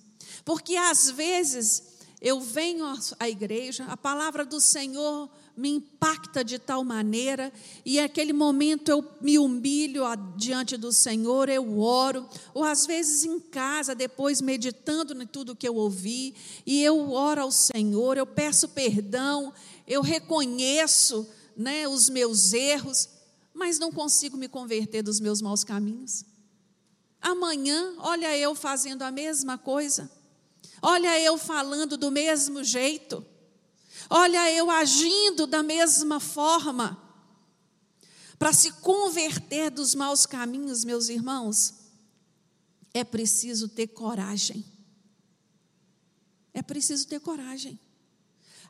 Porque às vezes eu venho à igreja, a palavra do Senhor me impacta de tal maneira, e naquele momento eu me humilho diante do Senhor, eu oro, ou às vezes em casa, depois meditando em tudo que eu ouvi, e eu oro ao Senhor, eu peço perdão, eu reconheço né, os meus erros, mas não consigo me converter dos meus maus caminhos. Amanhã, olha eu fazendo a mesma coisa, olha eu falando do mesmo jeito, olha eu agindo da mesma forma. Para se converter dos maus caminhos, meus irmãos, é preciso ter coragem. É preciso ter coragem.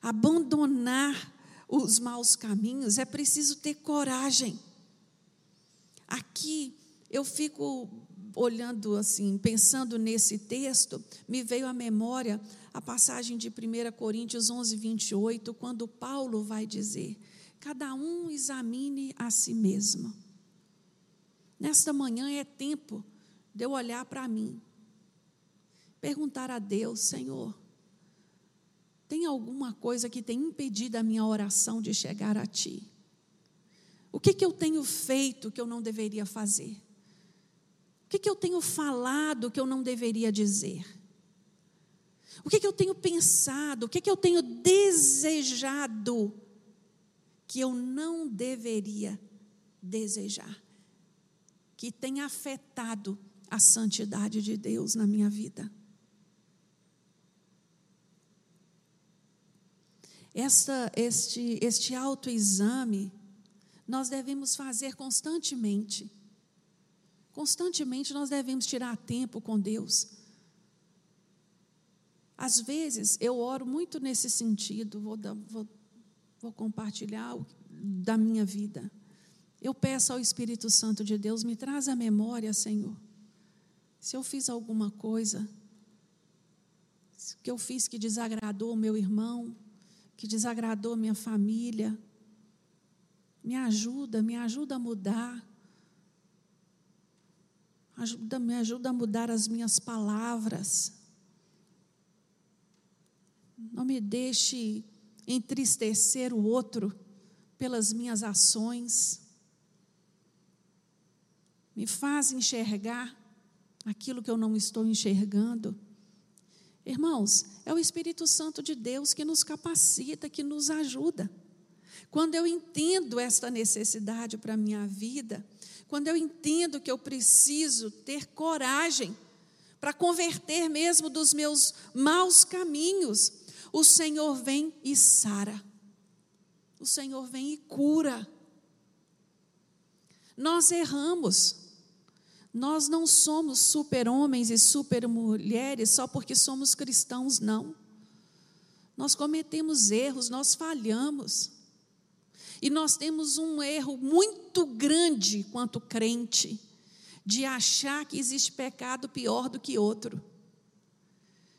Abandonar os maus caminhos, é preciso ter coragem. Aqui eu fico olhando assim, pensando nesse texto, me veio à memória a passagem de 1 Coríntios 11, 28, quando Paulo vai dizer: Cada um examine a si mesmo. Nesta manhã é tempo de eu olhar para mim, perguntar a Deus: Senhor, tem alguma coisa que tem impedido a minha oração de chegar a Ti? O que, que eu tenho feito que eu não deveria fazer? O que, que eu tenho falado que eu não deveria dizer? O que, que eu tenho pensado? O que, que eu tenho desejado que eu não deveria desejar? Que tem afetado a santidade de Deus na minha vida. Esta, este, este autoexame nós devemos fazer constantemente. Constantemente nós devemos tirar tempo com Deus. Às vezes eu oro muito nesse sentido, vou, vou, vou compartilhar da minha vida. Eu peço ao Espírito Santo de Deus, me traz a memória, Senhor. Se eu fiz alguma coisa que eu fiz que desagradou o meu irmão, que desagradou minha família, me ajuda, me ajuda a mudar. Ajuda, me ajuda a mudar as minhas palavras. Não me deixe entristecer o outro pelas minhas ações. Me faz enxergar aquilo que eu não estou enxergando. Irmãos, é o Espírito Santo de Deus que nos capacita, que nos ajuda. Quando eu entendo esta necessidade para a minha vida, quando eu entendo que eu preciso ter coragem para converter mesmo dos meus maus caminhos, o Senhor vem e sara. O Senhor vem e cura. Nós erramos. Nós não somos super-homens e super-mulheres só porque somos cristãos, não. Nós cometemos erros, nós falhamos. E nós temos um erro muito grande quanto crente, de achar que existe pecado pior do que outro,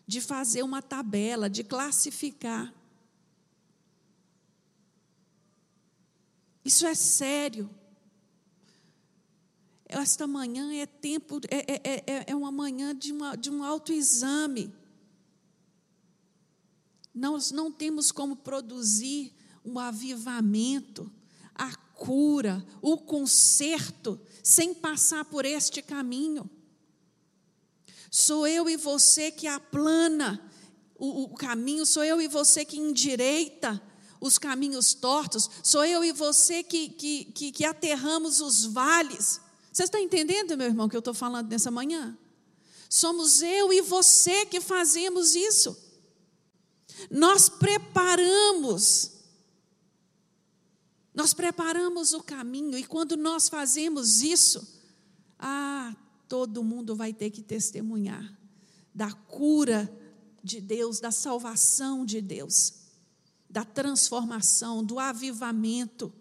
de fazer uma tabela, de classificar. Isso é sério. Esta manhã é tempo, é, é, é, é uma manhã de, uma, de um autoexame. Nós não temos como produzir o avivamento, a cura, o conserto, sem passar por este caminho. Sou eu e você que aplana o, o caminho, sou eu e você que endireita os caminhos tortos, sou eu e você que, que, que, que aterramos os vales. Você está entendendo, meu irmão, que eu estou falando nessa manhã? Somos eu e você que fazemos isso. Nós preparamos, nós preparamos o caminho, e quando nós fazemos isso, ah, todo mundo vai ter que testemunhar da cura de Deus, da salvação de Deus, da transformação, do avivamento.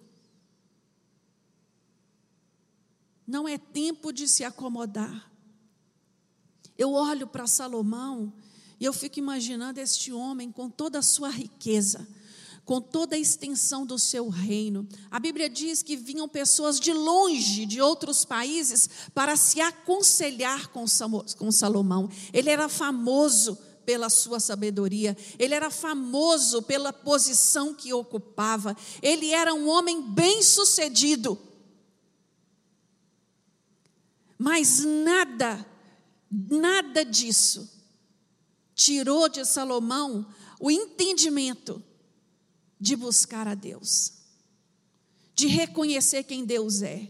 Não é tempo de se acomodar. Eu olho para Salomão e eu fico imaginando este homem com toda a sua riqueza, com toda a extensão do seu reino. A Bíblia diz que vinham pessoas de longe, de outros países, para se aconselhar com Salomão. Ele era famoso pela sua sabedoria, ele era famoso pela posição que ocupava, ele era um homem bem-sucedido. Mas nada, nada disso tirou de Salomão o entendimento de buscar a Deus, de reconhecer quem Deus é,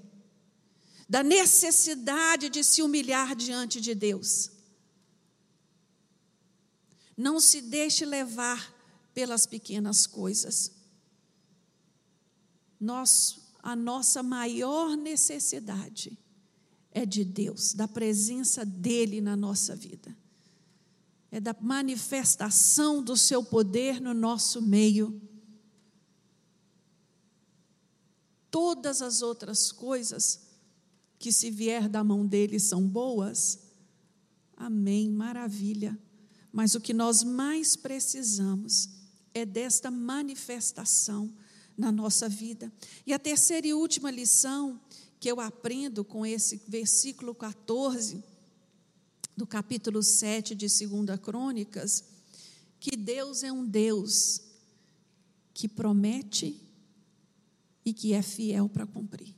da necessidade de se humilhar diante de Deus. Não se deixe levar pelas pequenas coisas. Nós, a nossa maior necessidade é de Deus, da presença dEle na nossa vida é da manifestação do seu poder no nosso meio. Todas as outras coisas que se vier da mão dele são boas. Amém, maravilha. Mas o que nós mais precisamos é desta manifestação na nossa vida. E a terceira e última lição que eu aprendo com esse versículo 14 do capítulo 7 de 2 Crônicas, que Deus é um Deus que promete e que é fiel para cumprir.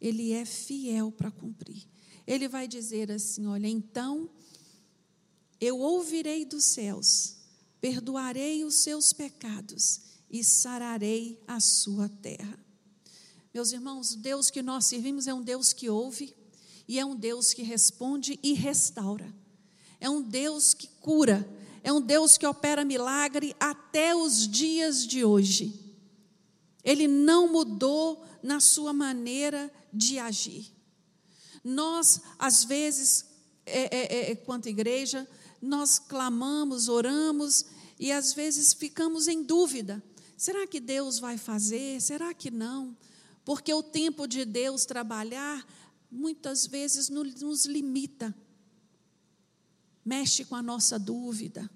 Ele é fiel para cumprir. Ele vai dizer assim: olha, então eu ouvirei dos céus, perdoarei os seus pecados e sararei a sua terra. Meus irmãos, o Deus que nós servimos é um Deus que ouve, e é um Deus que responde e restaura. É um Deus que cura. É um Deus que opera milagre até os dias de hoje. Ele não mudou na sua maneira de agir. Nós, às vezes, é, é, é, quanto igreja, nós clamamos, oramos e às vezes ficamos em dúvida: será que Deus vai fazer? Será que não? Porque o tempo de Deus trabalhar muitas vezes nos limita, mexe com a nossa dúvida.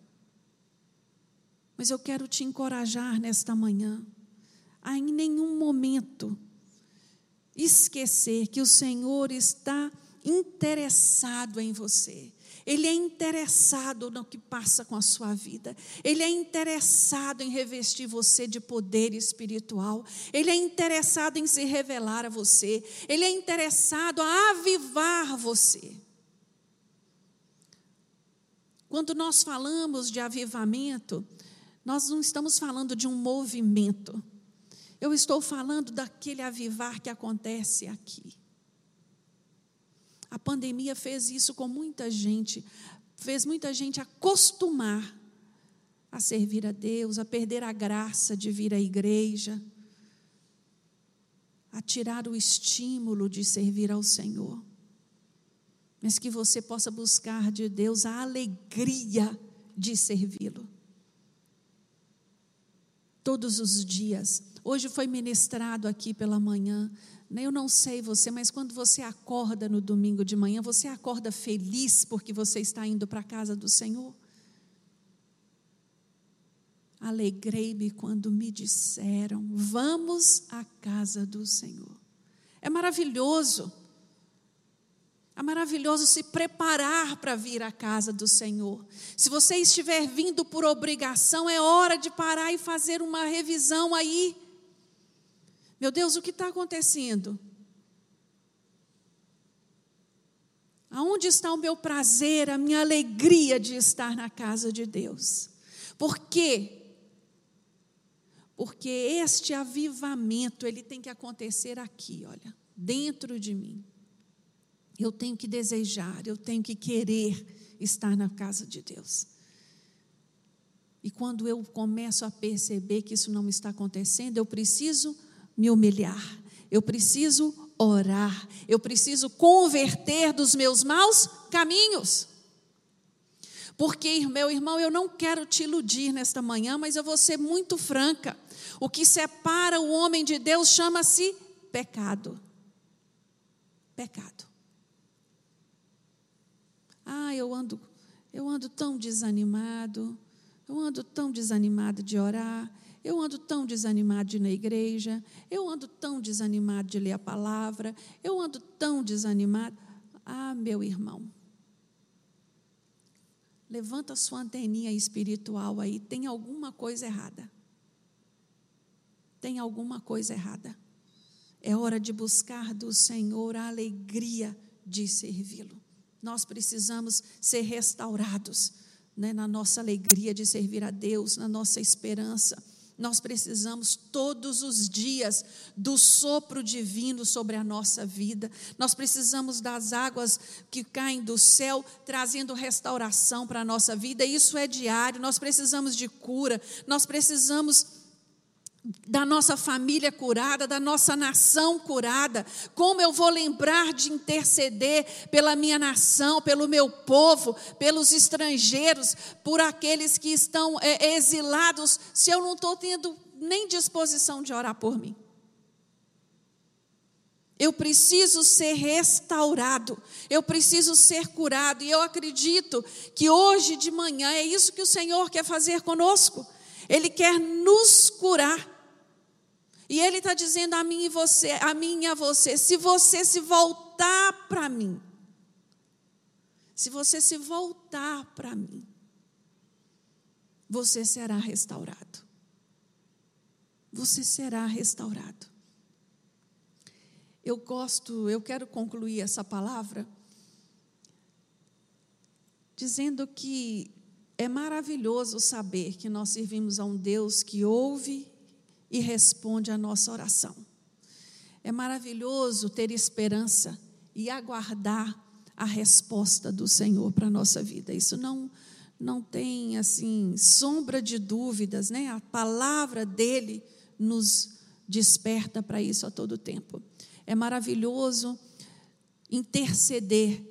Mas eu quero te encorajar nesta manhã, a em nenhum momento esquecer que o Senhor está interessado em você. Ele é interessado no que passa com a sua vida. Ele é interessado em revestir você de poder espiritual. Ele é interessado em se revelar a você. Ele é interessado a avivar você. Quando nós falamos de avivamento, nós não estamos falando de um movimento. Eu estou falando daquele avivar que acontece aqui. A pandemia fez isso com muita gente, fez muita gente acostumar a servir a Deus, a perder a graça de vir à igreja, a tirar o estímulo de servir ao Senhor. Mas que você possa buscar de Deus a alegria de servi-lo. Todos os dias. Hoje foi ministrado aqui pela manhã eu não sei você, mas quando você acorda no domingo de manhã, você acorda feliz porque você está indo para a casa do Senhor? Alegrei-me quando me disseram: Vamos à casa do Senhor. É maravilhoso. É maravilhoso se preparar para vir à casa do Senhor. Se você estiver vindo por obrigação, é hora de parar e fazer uma revisão aí. Meu Deus, o que está acontecendo? Aonde está o meu prazer, a minha alegria de estar na casa de Deus? Por quê? Porque este avivamento, ele tem que acontecer aqui, olha, dentro de mim. Eu tenho que desejar, eu tenho que querer estar na casa de Deus. E quando eu começo a perceber que isso não está acontecendo, eu preciso me humilhar, eu preciso orar, eu preciso converter dos meus maus caminhos. Porque, meu irmão, eu não quero te iludir nesta manhã, mas eu vou ser muito franca. O que separa o homem de Deus chama-se pecado. Pecado. Ah, eu ando, eu ando tão desanimado, eu ando tão desanimado de orar, eu ando tão desanimado de ir na igreja, eu ando tão desanimado de ler a palavra, eu ando tão desanimado. Ah, meu irmão, levanta sua anteninha espiritual aí, tem alguma coisa errada. Tem alguma coisa errada. É hora de buscar do Senhor a alegria de servi-lo. Nós precisamos ser restaurados né, na nossa alegria de servir a Deus, na nossa esperança. Nós precisamos todos os dias do sopro divino sobre a nossa vida. Nós precisamos das águas que caem do céu, trazendo restauração para a nossa vida. Isso é diário. Nós precisamos de cura. Nós precisamos da nossa família curada, da nossa nação curada. Como eu vou lembrar de interceder pela minha nação, pelo meu povo, pelos estrangeiros, por aqueles que estão é, exilados, se eu não estou tendo nem disposição de orar por mim? Eu preciso ser restaurado, eu preciso ser curado, e eu acredito que hoje de manhã é isso que o Senhor quer fazer conosco. Ele quer nos curar. E Ele está dizendo a mim e você, a mim e a você, se você se voltar para mim, se você se voltar para mim, você será restaurado. Você será restaurado. Eu gosto, eu quero concluir essa palavra dizendo que é maravilhoso saber que nós servimos a um Deus que ouve e responde à nossa oração. É maravilhoso ter esperança e aguardar a resposta do Senhor para a nossa vida. Isso não não tem assim sombra de dúvidas, né? A palavra dele nos desperta para isso a todo tempo. É maravilhoso interceder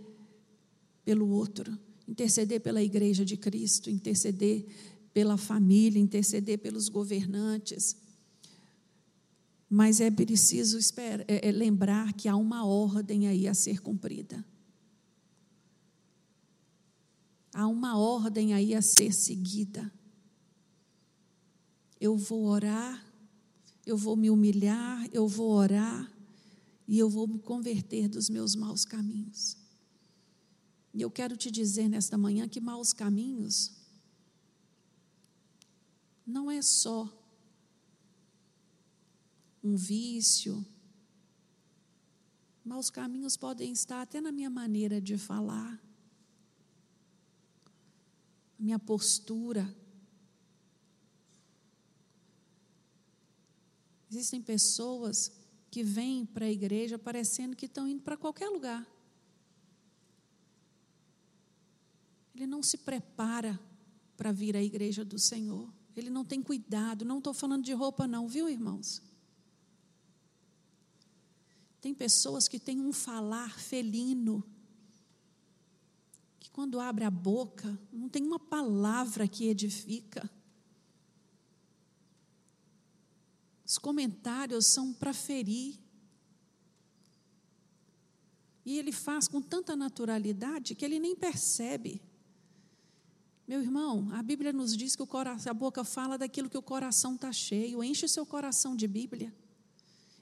pelo outro interceder pela igreja de Cristo, interceder pela família, interceder pelos governantes. Mas é preciso esperar, é, é lembrar que há uma ordem aí a ser cumprida. Há uma ordem aí a ser seguida. Eu vou orar, eu vou me humilhar, eu vou orar e eu vou me converter dos meus maus caminhos. E eu quero te dizer nesta manhã que maus caminhos não é só um vício. Maus caminhos podem estar até na minha maneira de falar, minha postura. Existem pessoas que vêm para a igreja parecendo que estão indo para qualquer lugar. Ele não se prepara para vir à igreja do Senhor. Ele não tem cuidado. Não estou falando de roupa, não, viu, irmãos? Tem pessoas que têm um falar felino, que quando abre a boca, não tem uma palavra que edifica. Os comentários são para ferir. E ele faz com tanta naturalidade que ele nem percebe. Meu irmão, a Bíblia nos diz que o coração, a boca fala daquilo que o coração está cheio. Enche o seu coração de Bíblia.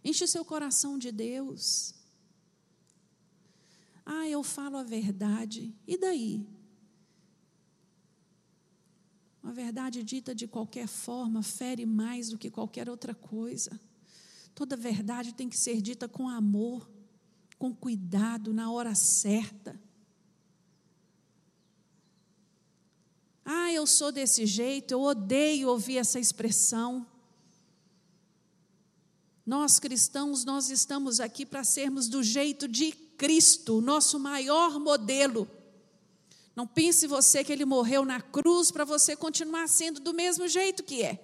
Enche o seu coração de Deus. Ah, eu falo a verdade. E daí? Uma verdade dita de qualquer forma fere mais do que qualquer outra coisa. Toda verdade tem que ser dita com amor, com cuidado, na hora certa. Ah, eu sou desse jeito, eu odeio ouvir essa expressão. Nós cristãos, nós estamos aqui para sermos do jeito de Cristo, nosso maior modelo. Não pense você que ele morreu na cruz para você continuar sendo do mesmo jeito que é.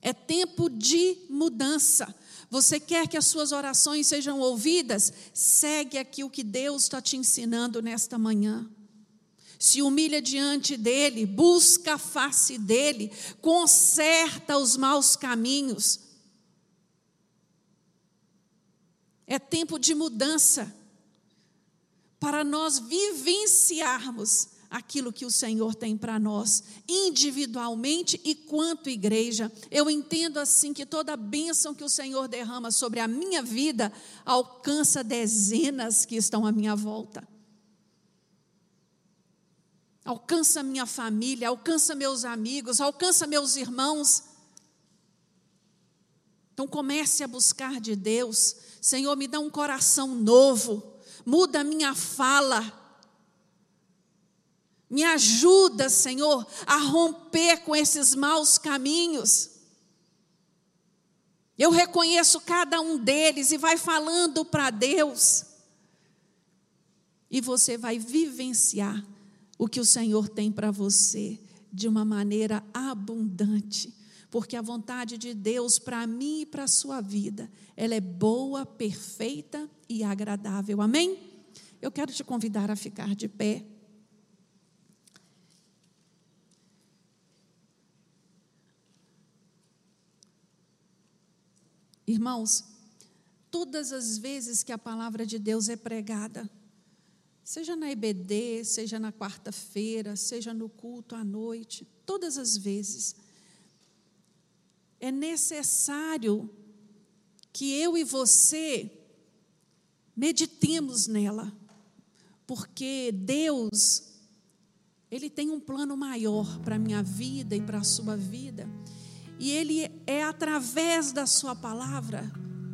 É tempo de mudança. Você quer que as suas orações sejam ouvidas? Segue aqui o que Deus está te ensinando nesta manhã se humilha diante dele, busca a face dele, conserta os maus caminhos. É tempo de mudança para nós vivenciarmos aquilo que o Senhor tem para nós, individualmente e quanto igreja. Eu entendo assim que toda bênção que o Senhor derrama sobre a minha vida alcança dezenas que estão à minha volta alcança minha família, alcança meus amigos, alcança meus irmãos. Então comece a buscar de Deus, Senhor, me dá um coração novo, muda a minha fala. Me ajuda, Senhor, a romper com esses maus caminhos. Eu reconheço cada um deles e vai falando para Deus. E você vai vivenciar o que o Senhor tem para você de uma maneira abundante, porque a vontade de Deus para mim e para a sua vida, ela é boa, perfeita e agradável. Amém? Eu quero te convidar a ficar de pé. Irmãos, todas as vezes que a palavra de Deus é pregada, Seja na EBD, seja na quarta-feira, seja no culto à noite, todas as vezes. É necessário que eu e você meditemos nela, porque Deus, Ele tem um plano maior para a minha vida e para a sua vida, e Ele é através da Sua palavra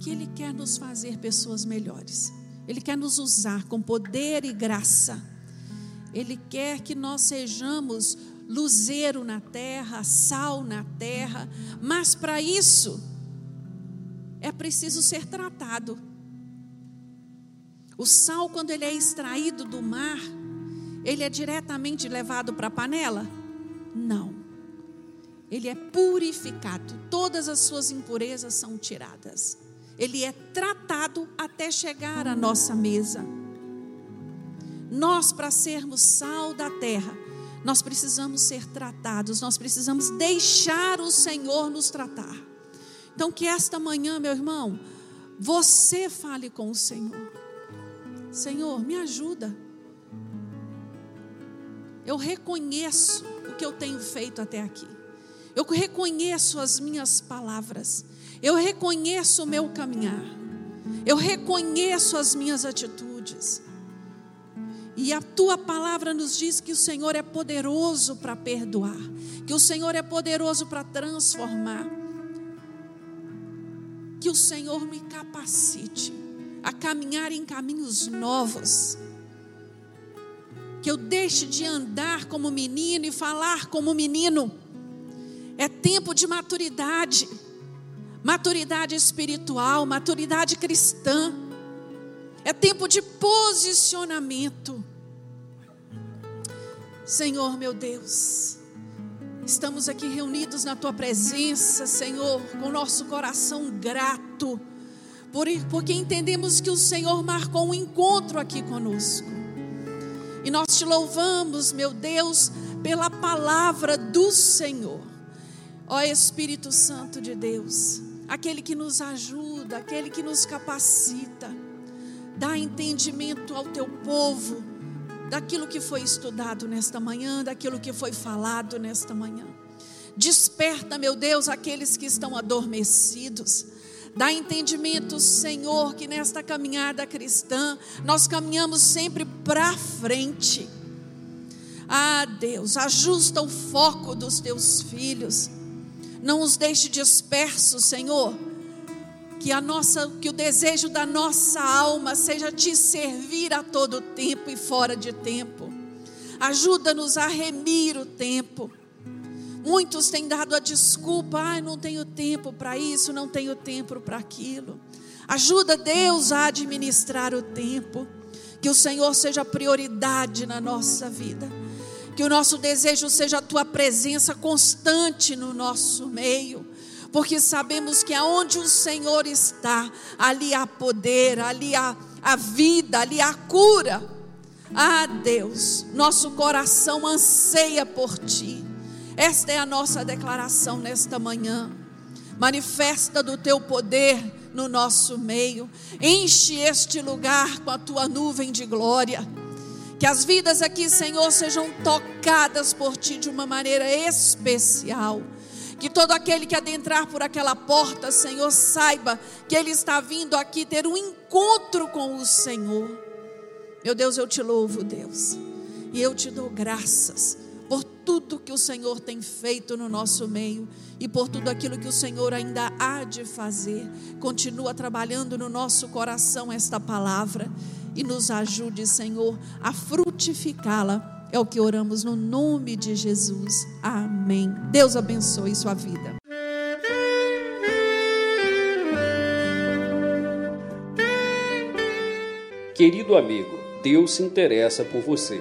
que Ele quer nos fazer pessoas melhores. Ele quer nos usar com poder e graça. Ele quer que nós sejamos luzeiro na terra, sal na terra, mas para isso é preciso ser tratado. O sal, quando ele é extraído do mar, ele é diretamente levado para a panela? Não. Ele é purificado, todas as suas impurezas são tiradas ele é tratado até chegar à nossa mesa. Nós, para sermos sal da terra, nós precisamos ser tratados, nós precisamos deixar o Senhor nos tratar. Então, que esta manhã, meu irmão, você fale com o Senhor. Senhor, me ajuda. Eu reconheço o que eu tenho feito até aqui. Eu reconheço as minhas palavras. Eu reconheço o meu caminhar. Eu reconheço as minhas atitudes. E a tua palavra nos diz que o Senhor é poderoso para perdoar, que o Senhor é poderoso para transformar. Que o Senhor me capacite a caminhar em caminhos novos. Que eu deixe de andar como menino e falar como menino. É tempo de maturidade maturidade espiritual, maturidade cristã. É tempo de posicionamento. Senhor meu Deus, estamos aqui reunidos na tua presença, Senhor, com nosso coração grato, porque entendemos que o Senhor marcou um encontro aqui conosco. E nós te louvamos, meu Deus, pela palavra do Senhor. Ó Espírito Santo de Deus, aquele que nos ajuda, aquele que nos capacita. Dá entendimento ao teu povo daquilo que foi estudado nesta manhã, daquilo que foi falado nesta manhã. Desperta, meu Deus, aqueles que estão adormecidos. Dá entendimento, Senhor, que nesta caminhada cristã nós caminhamos sempre para frente. Ah, Deus, ajusta o foco dos teus filhos. Não os deixe dispersos, Senhor. Que a nossa, que o desejo da nossa alma seja te servir a todo tempo e fora de tempo. Ajuda-nos a remir o tempo Muitos têm dado a desculpa, ah, não tenho tempo para isso, não tenho tempo para aquilo. Ajuda Deus a administrar o tempo. Que o Senhor seja prioridade na nossa vida. Que o nosso desejo seja a tua presença constante no nosso meio. Porque sabemos que aonde o Senhor está, ali há poder, ali há a vida, ali há cura. Ah, Deus, nosso coração anseia por ti. Esta é a nossa declaração nesta manhã. Manifesta do teu poder no nosso meio. Enche este lugar com a tua nuvem de glória. Que as vidas aqui, Senhor, sejam tocadas por ti de uma maneira especial. Que todo aquele que adentrar por aquela porta, Senhor, saiba que ele está vindo aqui ter um encontro com o Senhor. Meu Deus, eu te louvo, Deus. E eu te dou graças por tudo que o Senhor tem feito no nosso meio e por tudo aquilo que o Senhor ainda há de fazer. Continua trabalhando no nosso coração esta palavra e nos ajude, Senhor, a frutificá-la. É o que oramos no nome de Jesus. Amém. Deus abençoe sua vida. Querido amigo, Deus se interessa por você.